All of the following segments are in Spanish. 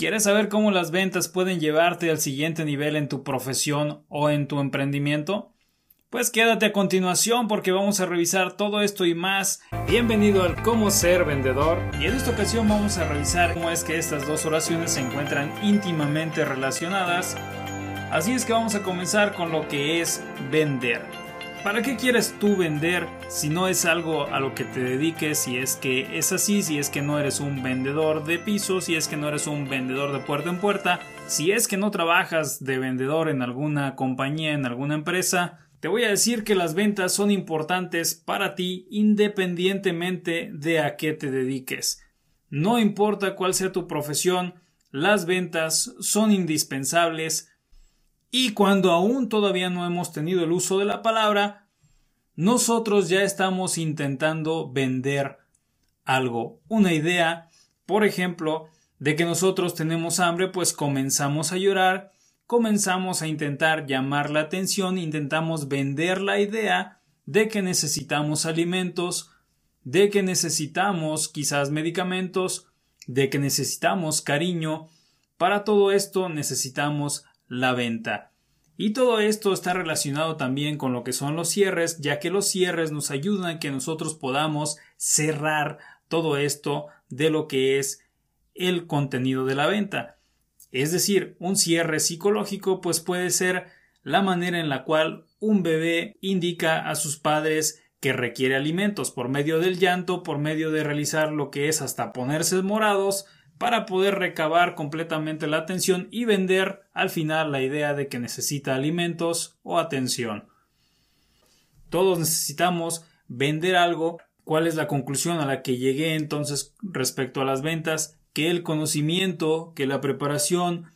¿Quieres saber cómo las ventas pueden llevarte al siguiente nivel en tu profesión o en tu emprendimiento? Pues quédate a continuación porque vamos a revisar todo esto y más. Bienvenido al Cómo ser vendedor y en esta ocasión vamos a revisar cómo es que estas dos oraciones se encuentran íntimamente relacionadas. Así es que vamos a comenzar con lo que es vender. ¿Para qué quieres tú vender si no es algo a lo que te dediques? Si es que es así, si es que no eres un vendedor de piso, si es que no eres un vendedor de puerta en puerta, si es que no trabajas de vendedor en alguna compañía, en alguna empresa, te voy a decir que las ventas son importantes para ti independientemente de a qué te dediques. No importa cuál sea tu profesión, las ventas son indispensables y cuando aún todavía no hemos tenido el uso de la palabra, nosotros ya estamos intentando vender algo, una idea, por ejemplo, de que nosotros tenemos hambre, pues comenzamos a llorar, comenzamos a intentar llamar la atención, intentamos vender la idea de que necesitamos alimentos, de que necesitamos quizás medicamentos, de que necesitamos cariño. Para todo esto necesitamos la venta. Y todo esto está relacionado también con lo que son los cierres, ya que los cierres nos ayudan a que nosotros podamos cerrar todo esto de lo que es el contenido de la venta. Es decir, un cierre psicológico pues puede ser la manera en la cual un bebé indica a sus padres que requiere alimentos por medio del llanto, por medio de realizar lo que es hasta ponerse morados, para poder recabar completamente la atención y vender al final la idea de que necesita alimentos o atención. Todos necesitamos vender algo. ¿Cuál es la conclusión a la que llegué entonces respecto a las ventas? Que el conocimiento, que la preparación,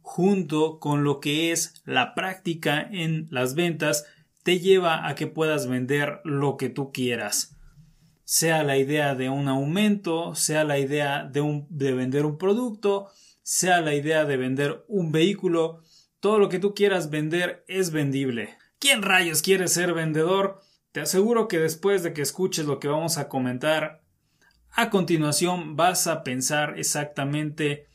junto con lo que es la práctica en las ventas, te lleva a que puedas vender lo que tú quieras sea la idea de un aumento, sea la idea de, vender un producto, sea la idea de vender un vehículo, todo lo que tú quieras vender es vendible. ¿Quién rayos quiere ser vendedor? Te aseguro que después de que escuches lo que vamos a comentar, a continuación vas a pensar exactamente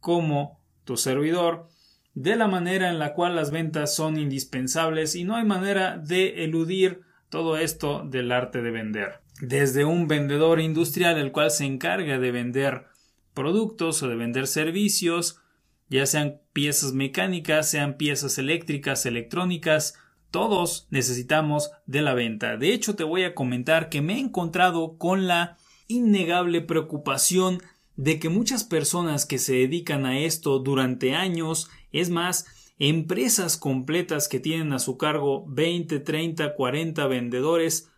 como tu servidor, de la manera en la cual las ventas son indispensables y no hay manera de eludir todo esto del arte de vender desde un vendedor industrial el cual se encarga de vender productos o de vender servicios, ya sean piezas mecánicas, sean piezas eléctricas, electrónicas, todos necesitamos de la venta. De hecho, te voy a comentar que me he encontrado con la innegable preocupación de que muchas personas que se dedican a esto durante años, es más, empresas completas que tienen a su cargo 20, 30, 40 vendedores,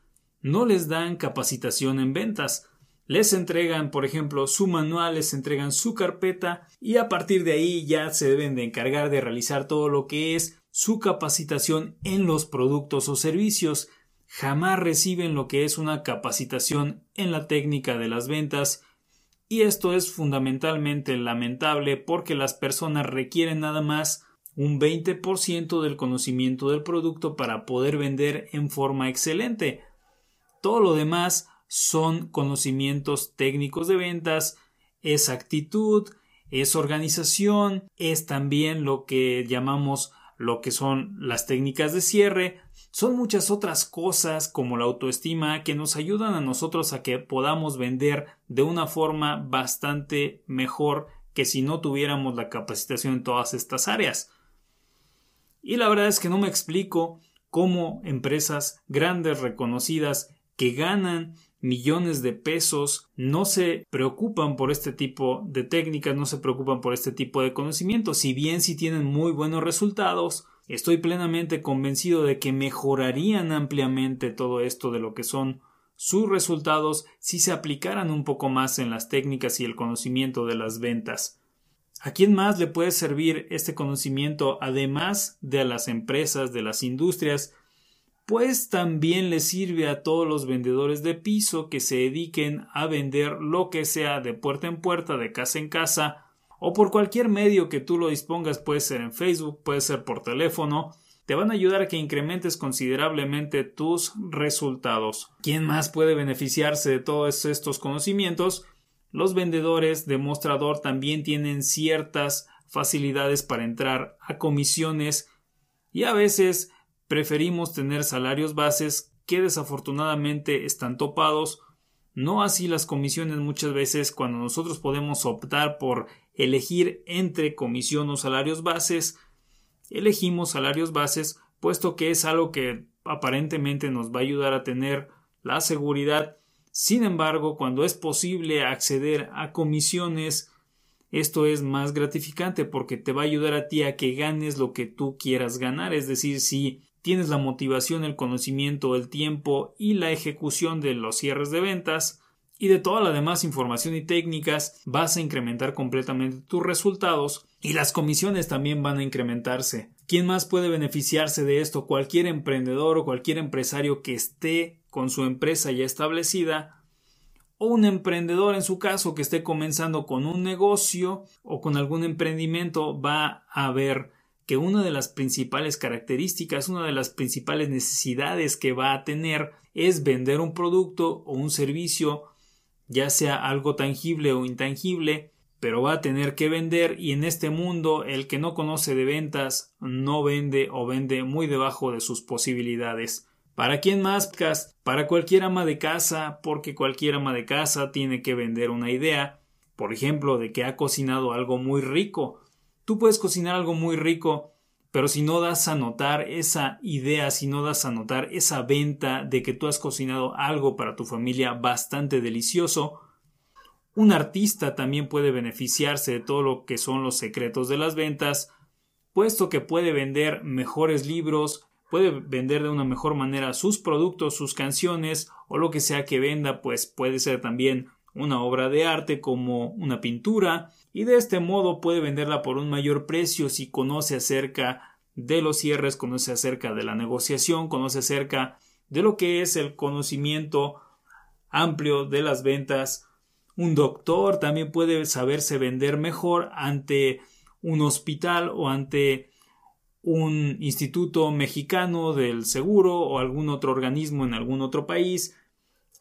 no les dan capacitación en ventas. Les entregan, por ejemplo, su manual, les entregan su carpeta y a partir de ahí ya se deben de encargar de realizar todo lo que es su capacitación en los productos o servicios. Jamás reciben lo que es una capacitación en la técnica de las ventas y esto es fundamentalmente lamentable porque las personas requieren nada más un 20% del conocimiento del producto para poder vender en forma excelente. Todo lo demás son conocimientos técnicos de ventas, es actitud, es organización, es también lo que llamamos lo que son las técnicas de cierre, son muchas otras cosas como la autoestima que nos ayudan a nosotros a que podamos vender de una forma bastante mejor que si no tuviéramos la capacitación en todas estas áreas. Y la verdad es que no me explico cómo empresas grandes, reconocidas que ganan millones de pesos no se preocupan por este tipo de técnicas, no se preocupan por este tipo de conocimientos, si bien si tienen muy buenos resultados, estoy plenamente convencido de que mejorarían ampliamente todo esto de lo que son sus resultados si se aplicaran un poco más en las técnicas y el conocimiento de las ventas. ¿A quién más le puede servir este conocimiento además de a las empresas, de las industrias, pues también le sirve a todos los vendedores de piso que se dediquen a vender lo que sea de puerta en puerta, de casa en casa, o por cualquier medio que tú lo dispongas, puede ser en Facebook, puede ser por teléfono, te van a ayudar a que incrementes considerablemente tus resultados. ¿Quién más puede beneficiarse de todos estos conocimientos? los vendedores de mostrador también tienen ciertas facilidades para entrar a comisiones y a veces preferimos tener salarios bases que desafortunadamente están topados. No así las comisiones muchas veces cuando nosotros podemos optar por elegir entre comisión o salarios bases, elegimos salarios bases puesto que es algo que aparentemente nos va a ayudar a tener la seguridad. Sin embargo, cuando es posible acceder a comisiones, esto es más gratificante porque te va a ayudar a ti a que ganes lo que tú quieras ganar. Es decir, si tienes la motivación, el conocimiento, el tiempo y la ejecución de los cierres de ventas y de toda la demás información y técnicas, vas a incrementar completamente tus resultados y las comisiones también van a incrementarse. ¿Quién más puede beneficiarse de esto? Cualquier emprendedor o cualquier empresario que esté con su empresa ya establecida o un emprendedor en su caso que esté comenzando con un negocio o con algún emprendimiento va a ver que una de las principales características, una de las principales necesidades que va a tener es vender un producto o un servicio, ya sea algo tangible o intangible, pero va a tener que vender y en este mundo el que no conoce de ventas no vende o vende muy debajo de sus posibilidades. ¿Para quién más? Para cualquier ama de casa, porque cualquier ama de casa tiene que vender una idea, por ejemplo, de que ha cocinado algo muy rico. Tú puedes cocinar algo muy rico, pero si no das a notar esa idea, si no das a notar esa venta de que tú has cocinado algo para tu familia bastante delicioso, un artista también puede beneficiarse de todo lo que son los secretos de las ventas, puesto que puede vender mejores libros, puede vender de una mejor manera sus productos, sus canciones o lo que sea que venda, pues puede ser también una obra de arte como una pintura y de este modo puede venderla por un mayor precio si conoce acerca de los cierres, conoce acerca de la negociación, conoce acerca de lo que es el conocimiento amplio de las ventas un doctor también puede saberse vender mejor ante un hospital o ante un instituto mexicano del seguro o algún otro organismo en algún otro país.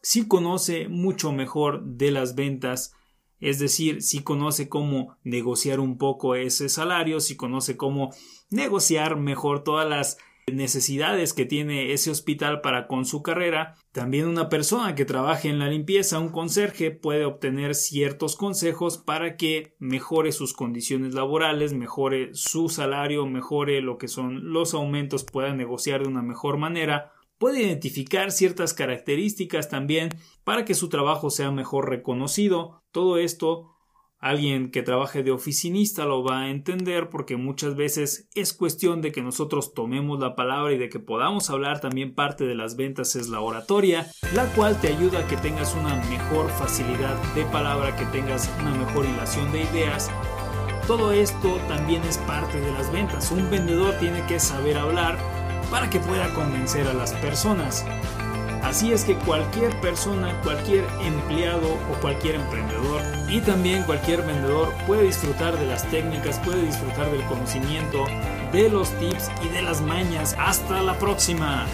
Si conoce mucho mejor de las ventas, es decir, si conoce cómo negociar un poco ese salario, si conoce cómo negociar mejor todas las necesidades que tiene ese hospital para con su carrera. También una persona que trabaje en la limpieza, un conserje, puede obtener ciertos consejos para que mejore sus condiciones laborales, mejore su salario, mejore lo que son los aumentos, pueda negociar de una mejor manera. Puede identificar ciertas características también para que su trabajo sea mejor reconocido. Todo esto Alguien que trabaje de oficinista lo va a entender porque muchas veces es cuestión de que nosotros tomemos la palabra y de que podamos hablar también parte de las ventas es la oratoria, la cual te ayuda a que tengas una mejor facilidad de palabra, que tengas una mejor hilación de ideas. Todo esto también es parte de las ventas. Un vendedor tiene que saber hablar para que pueda convencer a las personas. Así es que cualquier persona, cualquier empleado o cualquier emprendedor y también cualquier vendedor puede disfrutar de las técnicas, puede disfrutar del conocimiento, de los tips y de las mañas. Hasta la próxima.